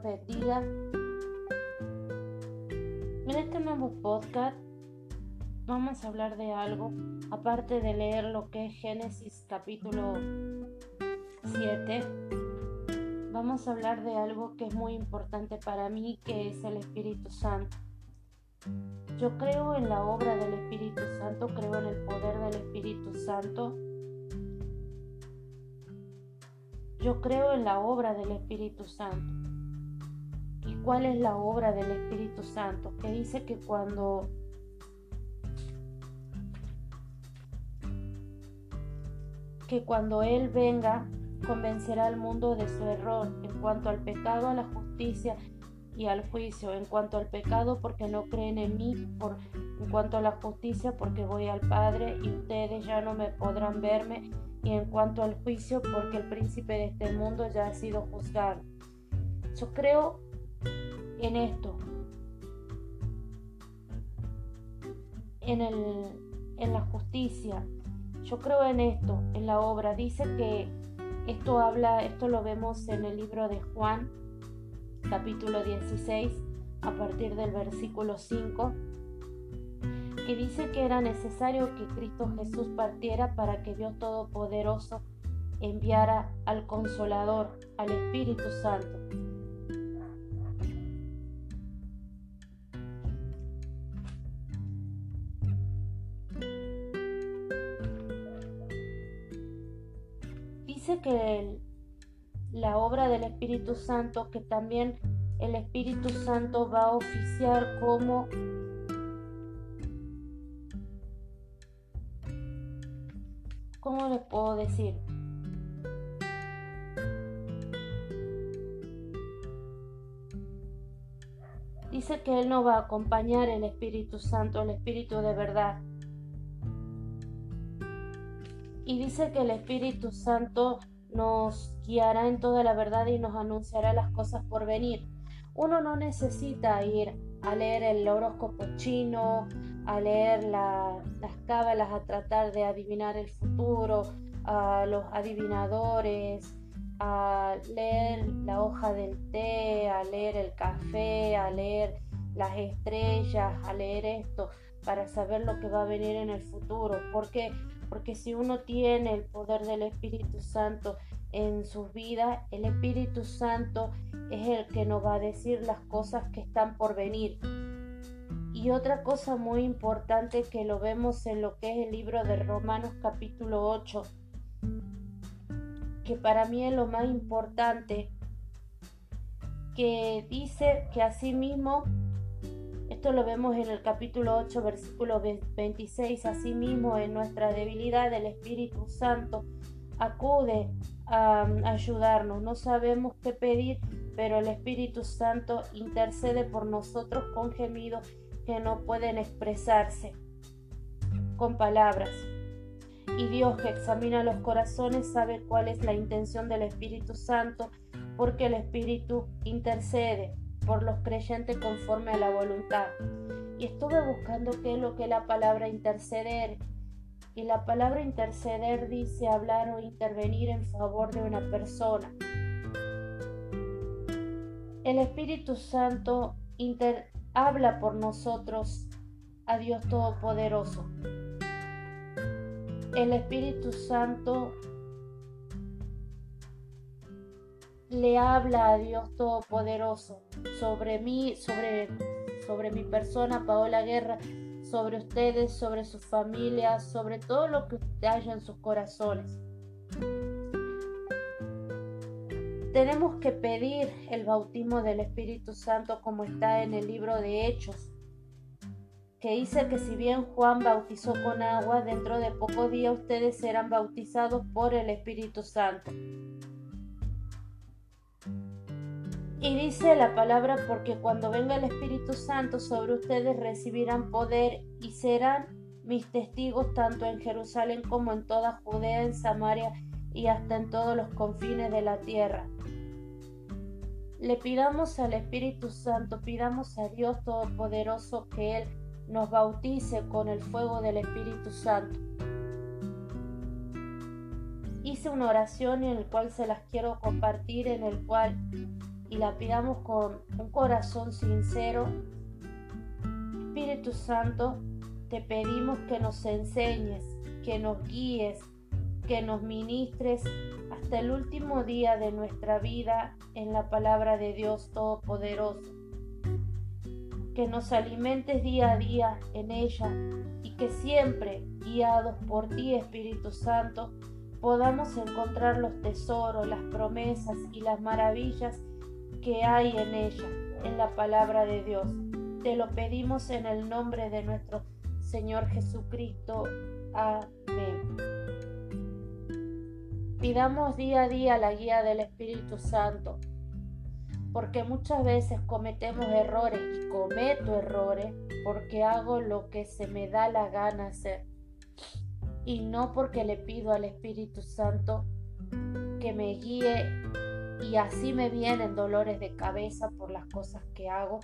los. En este nuevo podcast vamos a hablar de algo, aparte de leer lo que es Génesis capítulo 7, vamos a hablar de algo que es muy importante para mí, que es el Espíritu Santo. Yo creo en la obra del Espíritu Santo, creo en el poder del Espíritu Santo Yo creo en la obra del Espíritu Santo. ¿Y cuál es la obra del Espíritu Santo? Que dice que cuando que cuando Él venga convencerá al mundo de su error en cuanto al pecado, a la justicia y al juicio, en cuanto al pecado porque no creen en mí, por, en cuanto a la justicia porque voy al Padre y ustedes ya no me podrán verme y en cuanto al juicio, porque el príncipe de este mundo ya ha sido juzgado. Yo creo en esto, en, el, en la justicia. Yo creo en esto, en la obra. Dice que esto habla, esto lo vemos en el libro de Juan, capítulo 16, a partir del versículo 5 que dice que era necesario que Cristo Jesús partiera para que Dios Todopoderoso enviara al Consolador, al Espíritu Santo. Dice que la obra del Espíritu Santo, que también el Espíritu Santo va a oficiar como ¿cómo les puedo decir? Dice que Él no va a acompañar el Espíritu Santo, el Espíritu de verdad. Y dice que el Espíritu Santo nos guiará en toda la verdad y nos anunciará las cosas por venir. Uno no necesita ir a leer el horóscopo chino, a leer las cábalas, a tratar de adivinar el futuro, a los adivinadores, a leer la hoja del té, a leer el café, a leer las estrellas, a leer esto para saber lo que va a venir en el futuro. ¿Por qué? Porque si uno tiene el poder del Espíritu Santo en sus vidas, el Espíritu Santo es el que nos va a decir las cosas que están por venir. Y otra cosa muy importante que lo vemos en lo que es el libro de Romanos capítulo 8, que para mí es lo más importante, que dice que asimismo, esto lo vemos en el capítulo 8, versículo 26, asimismo en nuestra debilidad el Espíritu Santo acude a ayudarnos. No sabemos qué pedir, pero el Espíritu Santo intercede por nosotros con gemidos que no pueden expresarse con palabras. Y Dios que examina los corazones sabe cuál es la intención del Espíritu Santo, porque el Espíritu intercede por los creyentes conforme a la voluntad. Y estuve buscando qué es lo que la palabra interceder. Y la palabra interceder dice hablar o intervenir en favor de una persona. El Espíritu Santo habla por nosotros a Dios Todopoderoso. El Espíritu Santo le habla a Dios Todopoderoso sobre mí, sobre, sobre mi persona, Paola Guerra, sobre ustedes, sobre sus familias, sobre todo lo que haya en sus corazones. Tenemos que pedir el bautismo del Espíritu Santo como está en el libro de Hechos, que dice que si bien Juan bautizó con agua, dentro de poco días ustedes serán bautizados por el Espíritu Santo. Y dice la palabra porque cuando venga el Espíritu Santo sobre ustedes recibirán poder y serán mis testigos tanto en Jerusalén como en toda Judea, en Samaria y hasta en todos los confines de la tierra. Le pidamos al Espíritu Santo, pidamos a Dios Todopoderoso que Él nos bautice con el fuego del Espíritu Santo. Hice una oración en la cual se las quiero compartir, en el cual y la pidamos con un corazón sincero. Espíritu Santo, te pedimos que nos enseñes, que nos guíes, que nos ministres hasta el último día de nuestra vida en la palabra de Dios Todopoderoso. Que nos alimentes día a día en ella y que siempre, guiados por ti Espíritu Santo, podamos encontrar los tesoros, las promesas y las maravillas que hay en ella, en la palabra de Dios. Te lo pedimos en el nombre de nuestro Señor Jesucristo. Amén. Pidamos día a día la guía del Espíritu Santo, porque muchas veces cometemos errores y cometo errores porque hago lo que se me da la gana hacer y no porque le pido al Espíritu Santo que me guíe y así me vienen dolores de cabeza por las cosas que hago,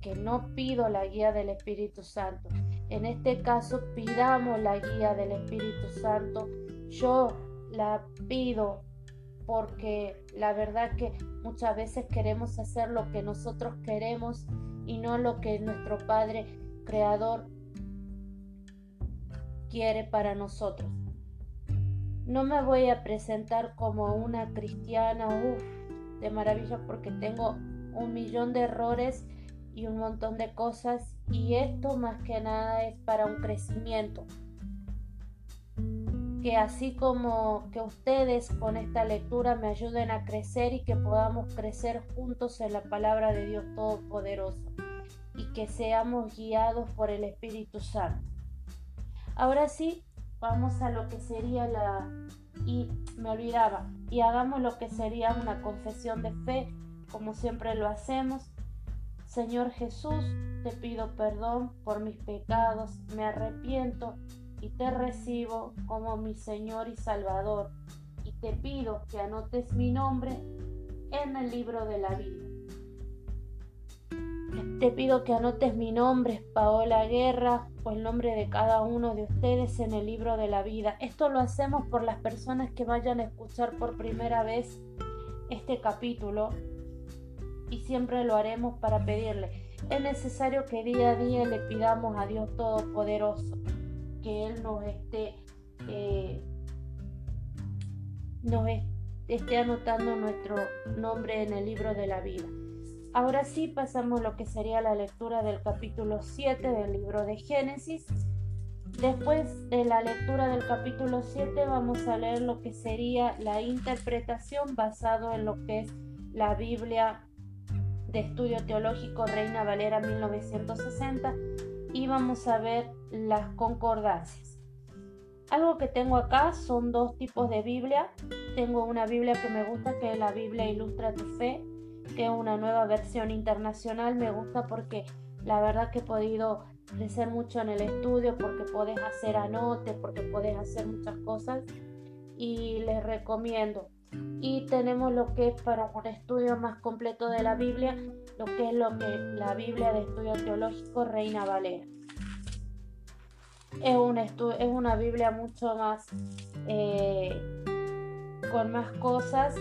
que no pido la guía del Espíritu Santo. En este caso, pidamos la guía del Espíritu Santo. Yo la pido porque la verdad que muchas veces queremos hacer lo que nosotros queremos y no lo que nuestro Padre Creador quiere para nosotros. No me voy a presentar como una cristiana, uff, de maravilla porque tengo un millón de errores y un montón de cosas y esto más que nada es para un crecimiento. Que así como que ustedes con esta lectura me ayuden a crecer y que podamos crecer juntos en la palabra de Dios Todopoderoso y que seamos guiados por el Espíritu Santo. Ahora sí, vamos a lo que sería la... Y me olvidaba, y hagamos lo que sería una confesión de fe, como siempre lo hacemos. Señor Jesús, te pido perdón por mis pecados, me arrepiento y te recibo como mi Señor y Salvador. Y te pido que anotes mi nombre en el libro de la vida. Te pido que anotes mi nombre, Paola Guerra, o el nombre de cada uno de ustedes en el libro de la vida. Esto lo hacemos por las personas que vayan a escuchar por primera vez este capítulo y siempre lo haremos para pedirle. Es necesario que día a día le pidamos a Dios Todopoderoso que Él nos esté, eh, nos esté anotando nuestro nombre en el libro de la vida. Ahora sí pasamos lo que sería la lectura del capítulo 7 del libro de Génesis. Después de la lectura del capítulo 7 vamos a leer lo que sería la interpretación basado en lo que es la Biblia de Estudio Teológico Reina Valera 1960 y vamos a ver las concordancias. Algo que tengo acá son dos tipos de Biblia. Tengo una Biblia que me gusta que es la Biblia Ilustra tu Fe que una nueva versión internacional me gusta porque la verdad que he podido crecer mucho en el estudio porque podés hacer anotes, porque podés hacer muchas cosas y les recomiendo. Y tenemos lo que es para un estudio más completo de la Biblia, lo que es lo que la Biblia de Estudio Teológico Reina Valera. Es, un es una Biblia mucho más eh, con más cosas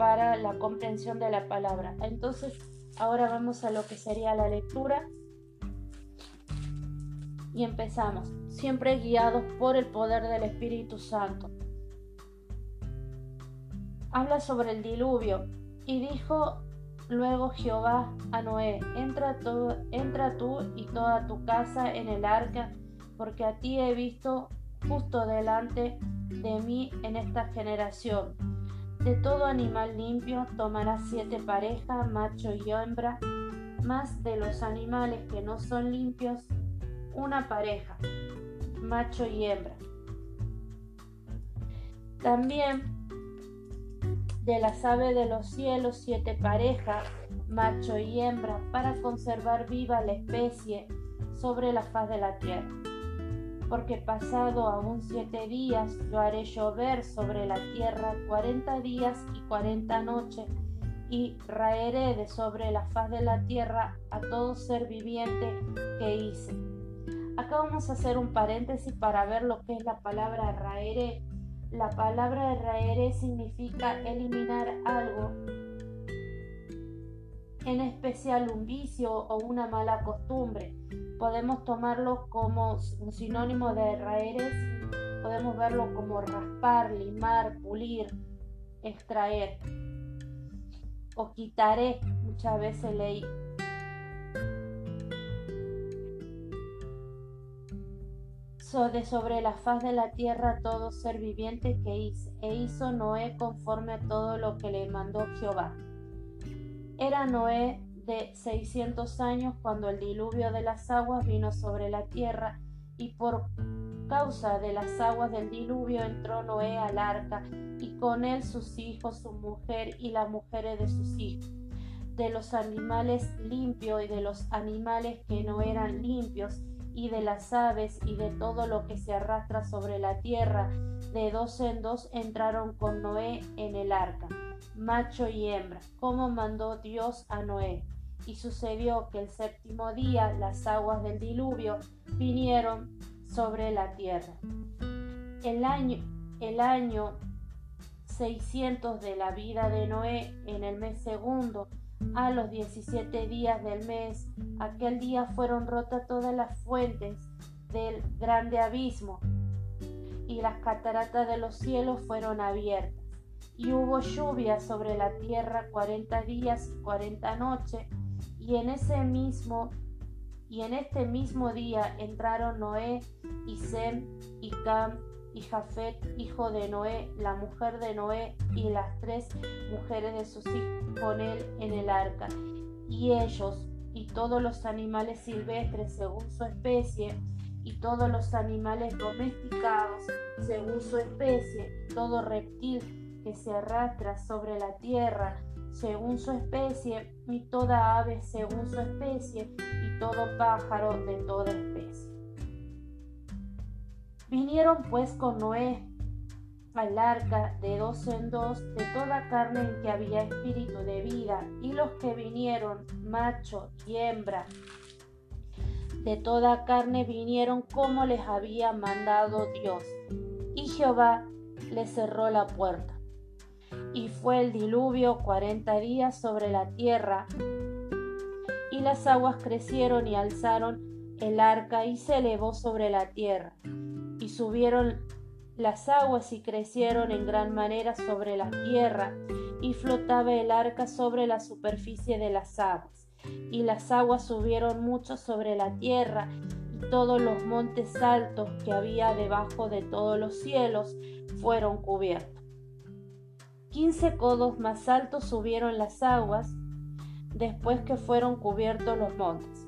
para la comprensión de la palabra. Entonces, ahora vamos a lo que sería la lectura y empezamos, siempre guiados por el poder del Espíritu Santo. Habla sobre el diluvio y dijo luego Jehová a Noé, entra, tú y toda tu casa en el arca, porque a ti he visto justo delante de mí en esta generación de todo animal limpio tomará siete parejas, macho y hembra, más de los animales que no son limpios, una pareja, macho y hembra. También de las aves de los cielos siete parejas, macho y hembra, para conservar viva la especie sobre la faz de la tierra porque pasado aún siete días yo haré llover sobre la tierra cuarenta días y cuarenta noches, y raeré de sobre la faz de la tierra a todo ser viviente que hice. Acá vamos a hacer un paréntesis para ver lo que es la palabra raeré. La palabra raeré significa eliminar algo en especial un vicio o una mala costumbre. Podemos tomarlo como un sinónimo de raeres, podemos verlo como raspar, limar, pulir, extraer. O quitaré, muchas veces leí. de sobre la faz de la tierra todo ser viviente que hizo, e hizo Noé conforme a todo lo que le mandó Jehová. Era Noé de seiscientos años cuando el diluvio de las aguas vino sobre la tierra, y por causa de las aguas del diluvio entró Noé al arca, y con él sus hijos, su mujer y las mujeres de sus hijos. De los animales limpios y de los animales que no eran limpios, y de las aves y de todo lo que se arrastra sobre la tierra, de dos en dos entraron con Noé en el arca macho y hembra, como mandó Dios a Noé. Y sucedió que el séptimo día las aguas del diluvio vinieron sobre la tierra. El año, el año 600 de la vida de Noé, en el mes segundo, a los 17 días del mes, aquel día fueron rotas todas las fuentes del grande abismo, y las cataratas de los cielos fueron abiertas y hubo lluvia sobre la tierra cuarenta días y cuarenta noches, y en ese mismo y en este mismo día entraron Noé y Sem y Cam y Jafet, hijo de Noé, la mujer de Noé y las tres mujeres de sus hijos con él en el arca, y ellos y todos los animales silvestres según su especie, y todos los animales domesticados según su especie, todo reptil que se arrastra sobre la tierra según su especie, y toda ave según su especie, y todo pájaro de toda especie. Vinieron pues con Noé al arca de dos en dos de toda carne en que había espíritu de vida, y los que vinieron, macho y hembra, de toda carne vinieron como les había mandado Dios. Y Jehová les cerró la puerta y fue el diluvio cuarenta días sobre la tierra, y las aguas crecieron y alzaron el arca y se elevó sobre la tierra, y subieron las aguas y crecieron en gran manera sobre la tierra, y flotaba el arca sobre la superficie de las aguas, y las aguas subieron mucho sobre la tierra, y todos los montes altos que había debajo de todos los cielos fueron cubiertos. Quince codos más altos subieron las aguas después que fueron cubiertos los montes.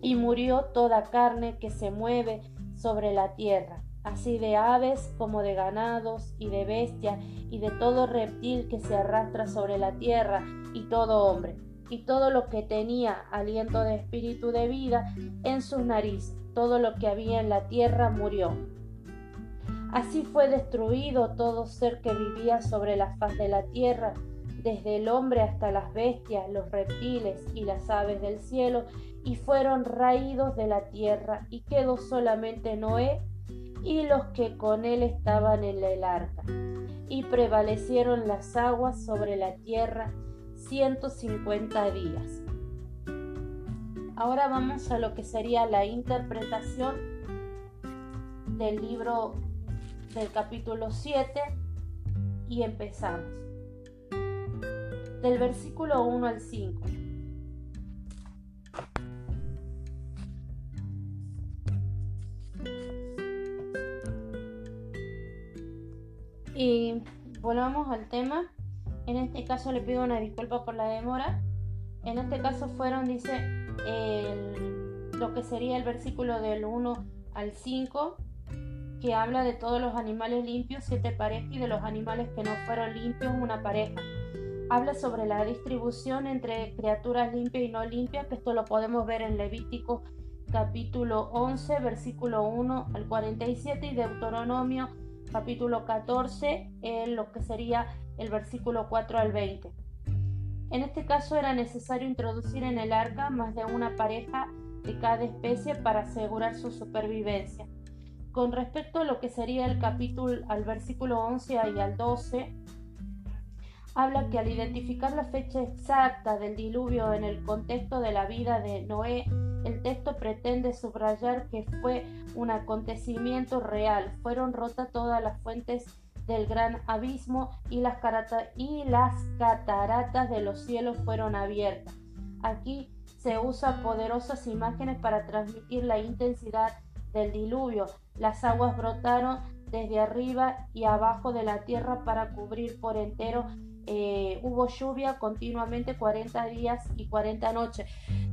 Y murió toda carne que se mueve sobre la tierra, así de aves como de ganados y de bestia y de todo reptil que se arrastra sobre la tierra y todo hombre, y todo lo que tenía aliento de espíritu de vida en sus narices, todo lo que había en la tierra murió Así fue destruido todo ser que vivía sobre la faz de la tierra, desde el hombre hasta las bestias, los reptiles y las aves del cielo, y fueron raídos de la tierra, y quedó solamente Noé y los que con él estaban en el arca. Y prevalecieron las aguas sobre la tierra ciento cincuenta días. Ahora vamos a lo que sería la interpretación del libro del capítulo 7 y empezamos. Del versículo 1 al 5. Y volvamos al tema. En este caso le pido una disculpa por la demora. En este caso fueron, dice, lo que sería el versículo del 1 al 5 que habla de todos los animales limpios, siete parejas, y de los animales que no fueron limpios, una pareja. Habla sobre la distribución entre criaturas limpias y no limpias, que esto lo podemos ver en Levítico capítulo 11, versículo 1 al 47 y Deuteronomio capítulo 14, en lo que sería el versículo 4 al 20. En este caso era necesario introducir en el arca más de una pareja de cada especie para asegurar su supervivencia. Con respecto a lo que sería el capítulo al versículo 11 y al 12, habla que al identificar la fecha exacta del diluvio en el contexto de la vida de Noé, el texto pretende subrayar que fue un acontecimiento real. Fueron rotas todas las fuentes del gran abismo y las, y las cataratas de los cielos fueron abiertas. Aquí se usan poderosas imágenes para transmitir la intensidad del diluvio. Las aguas brotaron desde arriba y abajo de la tierra para cubrir por entero. Eh, hubo lluvia continuamente 40 días y 40 noches.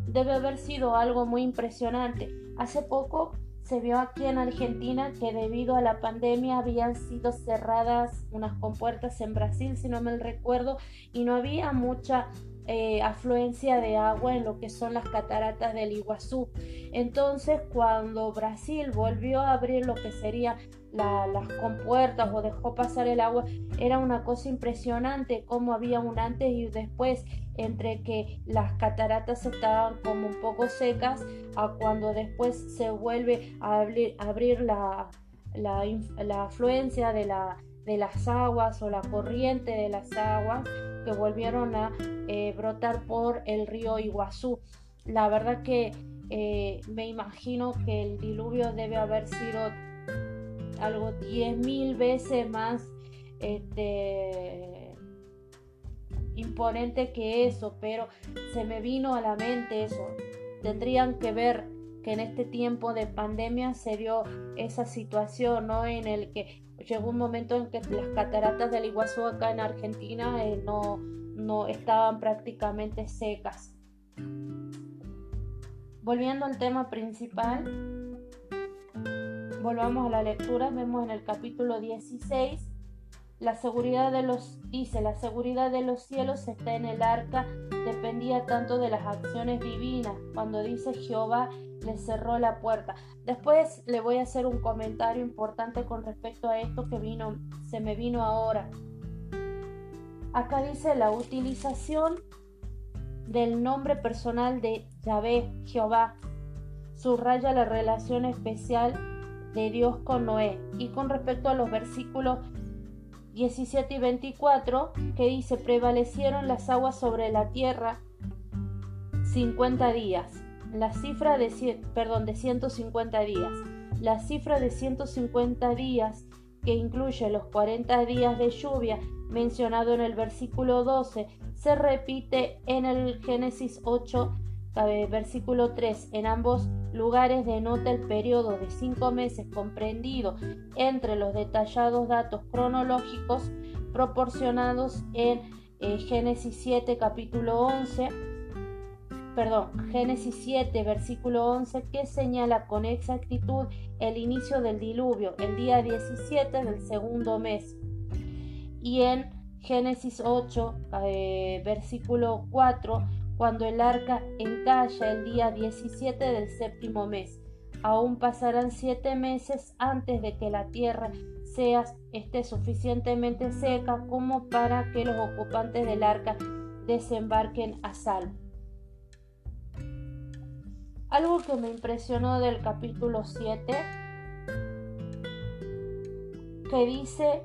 Debe haber sido algo muy impresionante. Hace poco se vio aquí en Argentina que debido a la pandemia habían sido cerradas unas compuertas en Brasil, si no me recuerdo, y no había mucha eh, afluencia de agua en lo que son las cataratas del Iguazú. Entonces, cuando Brasil volvió a abrir lo que sería las compuertas o dejó pasar el agua, era una cosa impresionante como había un antes y después entre que las cataratas estaban como un poco secas a cuando después se vuelve a abrir, la, afluencia de, de las aguas o la corriente de las aguas que volvieron a eh, brotar por el río Iguazú. La verdad que eh, me imagino que el diluvio debe haber sido algo diez mil veces más este, imponente que eso, pero se me vino a la mente eso. Tendrían que ver que en este tiempo de pandemia se dio esa situación, ¿no? En el que llegó un momento en que las cataratas del Iguazú acá en Argentina eh, no, no estaban prácticamente secas. Volviendo al tema principal, volvamos a la lectura, vemos en el capítulo 16, la seguridad de los, dice, la seguridad de los cielos está en el arca, dependía tanto de las acciones divinas, cuando dice Jehová le cerró la puerta. Después le voy a hacer un comentario importante con respecto a esto que vino, se me vino ahora. Acá dice la utilización del nombre personal de Yahvé, Jehová, subraya la relación especial de Dios con Noé. Y con respecto a los versículos 17 y 24, que dice, prevalecieron las aguas sobre la tierra 50 días la cifra de, perdón, de 150 días. La cifra de 150 días, que incluye los 40 días de lluvia mencionado en el versículo 12, se repite en el Génesis 8, versículo 3. En ambos lugares denota el periodo de cinco meses comprendido entre los detallados datos cronológicos proporcionados en eh, Génesis 7, capítulo 11 perdón, Génesis 7, versículo 11, que señala con exactitud el inicio del diluvio, el día 17 del segundo mes. Y en Génesis 8, eh, versículo 4, cuando el arca encalla el día 17 del séptimo mes. Aún pasarán siete meses antes de que la tierra sea, esté suficientemente seca como para que los ocupantes del arca desembarquen a salvo. Algo que me impresionó del capítulo 7, que dice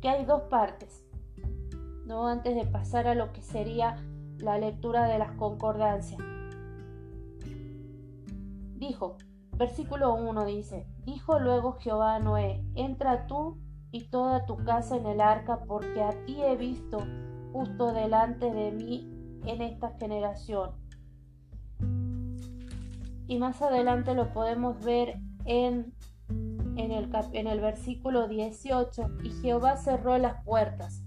que hay dos partes, ¿no? Antes de pasar a lo que sería la lectura de las concordancias. Dijo, versículo 1 dice, dijo luego Jehová a Noé, entra tú y toda tu casa en el arca, porque a ti he visto justo delante de mí en esta generación y más adelante lo podemos ver en, en, el, en el versículo 18, y Jehová cerró las puertas.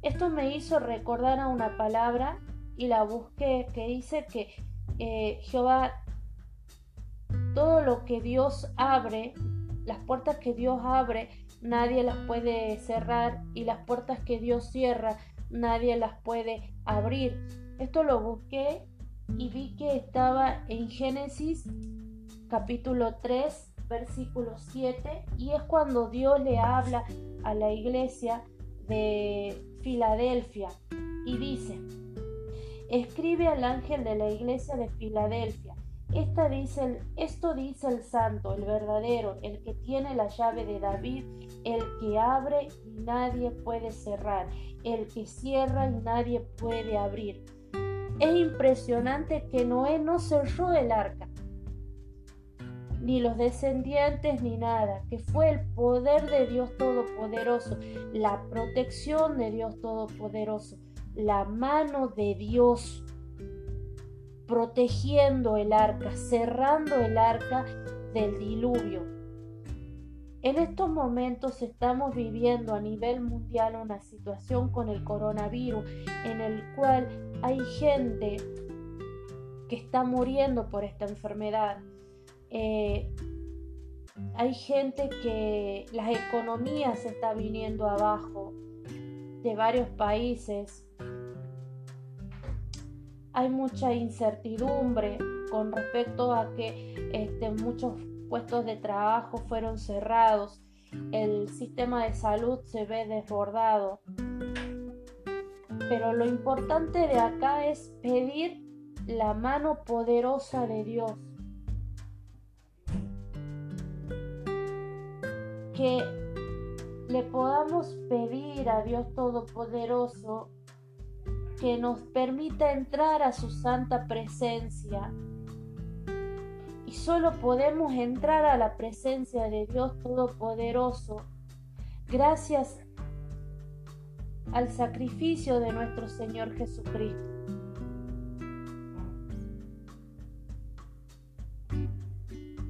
Esto me hizo recordar a una palabra y la busqué que dice que eh, Jehová, todo lo que Dios abre, las puertas que Dios abre, nadie las puede cerrar y las puertas que Dios cierra, nadie las puede abrir. Esto lo busqué y vi que estaba en Génesis capítulo 3, versículo 7, y es cuando Dios le habla a la iglesia de Filadelfia y dice, escribe al ángel de la iglesia de Filadelfia, Esta dice esto dice el santo, el verdadero, el que tiene la llave de David, el que abre y nadie puede cerrar, el que cierra y nadie puede abrir. Es impresionante que Noé no cerró el arca, ni los descendientes ni nada, que fue el poder de Dios Todopoderoso, la protección de Dios Todopoderoso, la mano de Dios protegiendo el arca, cerrando el arca del diluvio. En estos momentos estamos viviendo a nivel mundial una situación con el coronavirus en el cual hay gente que está muriendo por esta enfermedad. Eh, hay gente que las economías se está viniendo abajo de varios países hay mucha incertidumbre con respecto a que este, muchos puestos de trabajo fueron cerrados, el sistema de salud se ve desbordado. Pero lo importante de acá es pedir la mano poderosa de Dios. Que le podamos pedir a Dios Todopoderoso que nos permita entrar a su santa presencia. Y solo podemos entrar a la presencia de Dios Todopoderoso gracias al sacrificio de nuestro Señor Jesucristo.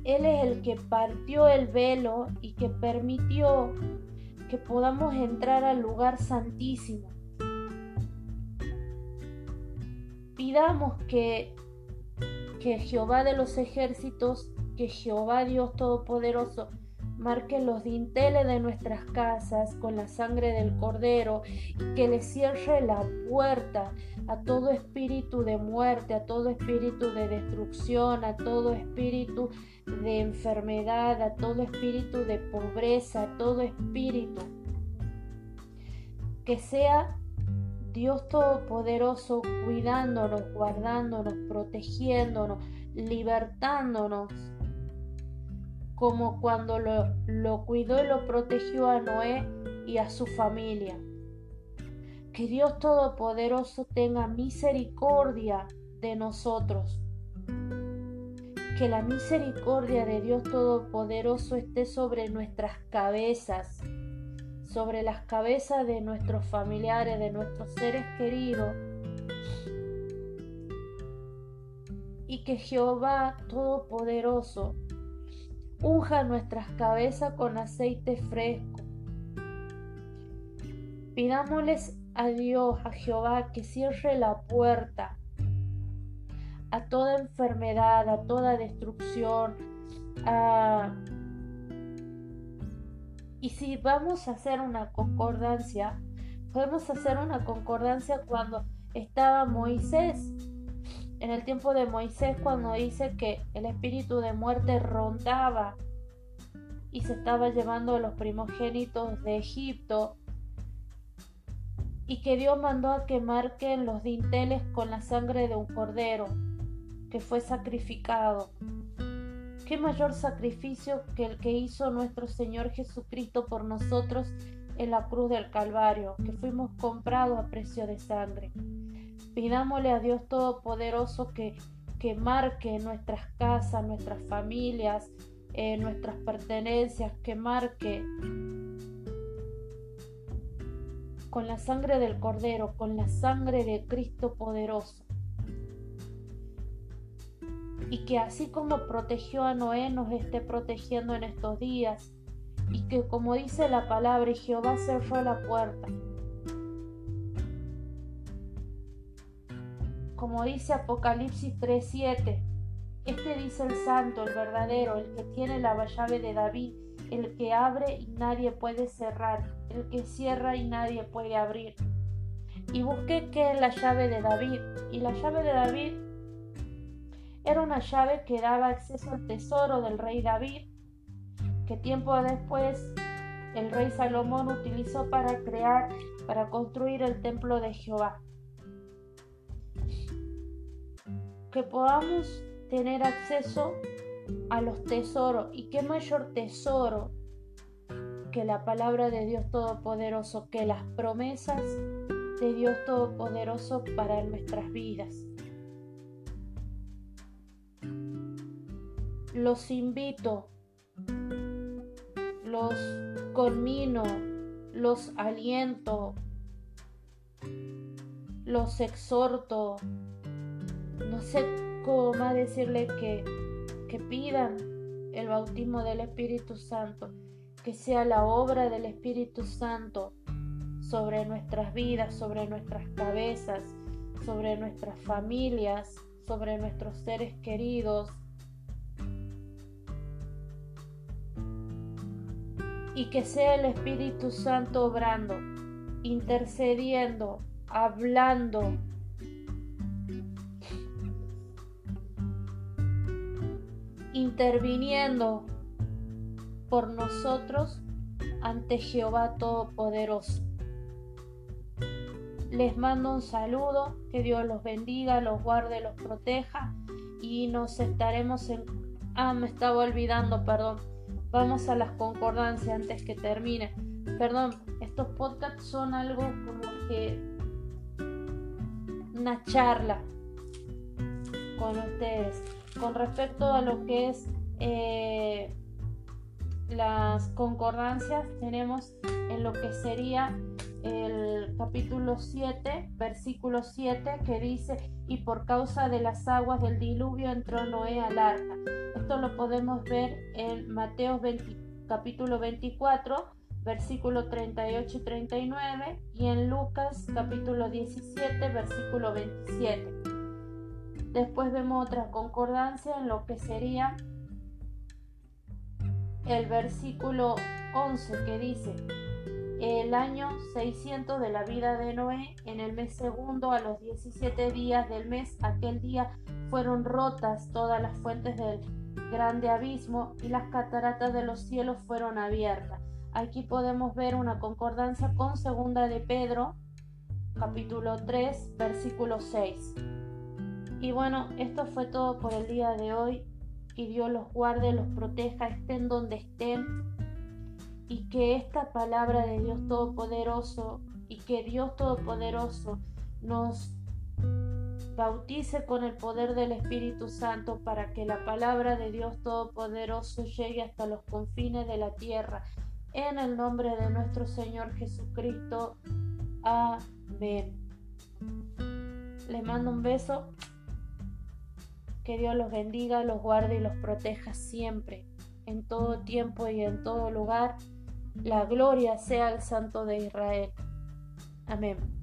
Él es el que partió el velo y que permitió que podamos entrar al lugar santísimo pidamos que, que Jehová de los ejércitos, que Jehová Dios Todopoderoso, marque los dinteles de nuestras casas con la sangre del cordero y que le cierre la puerta a todo espíritu de muerte, a todo espíritu de destrucción, a todo espíritu de enfermedad, a todo espíritu de pobreza, a todo espíritu. Que sea Dios Todopoderoso cuidándonos, guardándonos, protegiéndonos, libertándonos, como cuando lo, cuidó y lo protegió a Noé y a su familia. Que Dios Todopoderoso tenga misericordia de nosotros. Que la misericordia de Dios Todopoderoso esté sobre nuestras cabezas sobre las cabezas de nuestros familiares, de nuestros seres queridos. Y que Jehová Todopoderoso unja nuestras cabezas con aceite fresco. Pidámosles a Dios, a Jehová, que cierre la puerta a toda enfermedad, a toda destrucción, y si vamos a hacer una concordancia, podemos hacer una concordancia cuando estaba Moisés, en el tiempo de Moisés, cuando dice que el espíritu de muerte rondaba y se estaba llevando a los primogénitos de Egipto y que Dios mandó a que marquen los dinteles con la sangre de un cordero que fue sacrificado. ¿Qué mayor sacrificio que el que hizo nuestro Señor Jesucristo por nosotros en la cruz del Calvario, que fuimos comprados a precio de sangre? Pidámosle a Dios Todopoderoso que, que marque nuestras casas, nuestras familias, eh, nuestras pertenencias, que marque con la sangre del Cordero, con la sangre de Cristo poderoso y que así como protegió a Noé nos esté protegiendo en estos días y que como dice la palabra Jehová cerró la puerta. Como dice Apocalipsis 3:7, este dice el santo, el verdadero, el que tiene la llave de David, el que abre y nadie puede cerrar, el que cierra y nadie puede abrir. Y busqué qué es la llave de David, y la llave de David era una llave que daba acceso al tesoro del rey David, que tiempo después el rey Salomón utilizó para crear, para construir el templo de Jehová. Que podamos tener acceso a los tesoros. ¿Y qué mayor tesoro que la palabra de Dios Todopoderoso, que las promesas de Dios Todopoderoso para nuestras vidas? Los invito, los conmino, los aliento, los exhorto, no sé cómo decirle que, que pidan el bautismo del Espíritu Santo, que sea la obra del Espíritu Santo sobre nuestras vidas, sobre nuestras cabezas, sobre nuestras familias, sobre nuestros seres queridos. Y que sea el Espíritu Santo obrando, intercediendo, hablando, interviniendo por nosotros ante Jehová Todopoderoso. Les mando un saludo, que Dios los bendiga, los guarde, los proteja y nos estaremos en... Ah, me estaba olvidando, perdón. Vamos a las concordancias antes que termine. Perdón, estos podcasts son algo como que una charla con ustedes con respecto a lo que es eh, las concordancias tenemos en lo que sería el capítulo 7 versículo 7 que dice y por causa de las aguas del diluvio entró Noé al arca esto lo podemos ver en Mateo 20, capítulo 24 versículo 38 y 39, y en Lucas capítulo 17, versículo 27. Después vemos otra concordancia en lo que sería el versículo 11 que dice, el año 600 de la vida de Noé, en el mes segundo, a los 17 días del mes, aquel día fueron rotas todas las fuentes del grande abismo y las cataratas de los cielos fueron abiertas. Aquí podemos ver una concordancia con segunda de Pedro, capítulo 3, versículo 6. Y bueno, esto fue todo por el día de hoy. Que Dios los guarde, los proteja, estén donde estén. Y que esta palabra de Dios Todopoderoso y que Dios Todopoderoso nos bautice con el poder del Espíritu Santo para que la palabra de Dios Todopoderoso llegue hasta los confines de la tierra en el nombre de nuestro Señor Jesucristo. Amén. Les mando un beso. Que Dios los bendiga, los guarde y los proteja siempre, en todo tiempo y en todo lugar. La gloria sea al Santo de Israel. Amén.